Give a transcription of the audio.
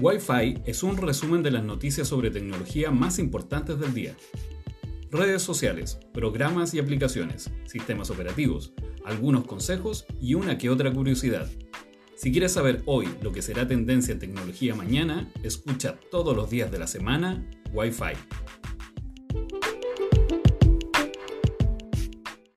Wi-Fi es un resumen de las noticias sobre tecnología más importantes del día. Redes sociales, programas y aplicaciones, sistemas operativos, algunos consejos y una que otra curiosidad. Si quieres saber hoy lo que será tendencia en tecnología mañana, escucha todos los días de la semana Wi-Fi.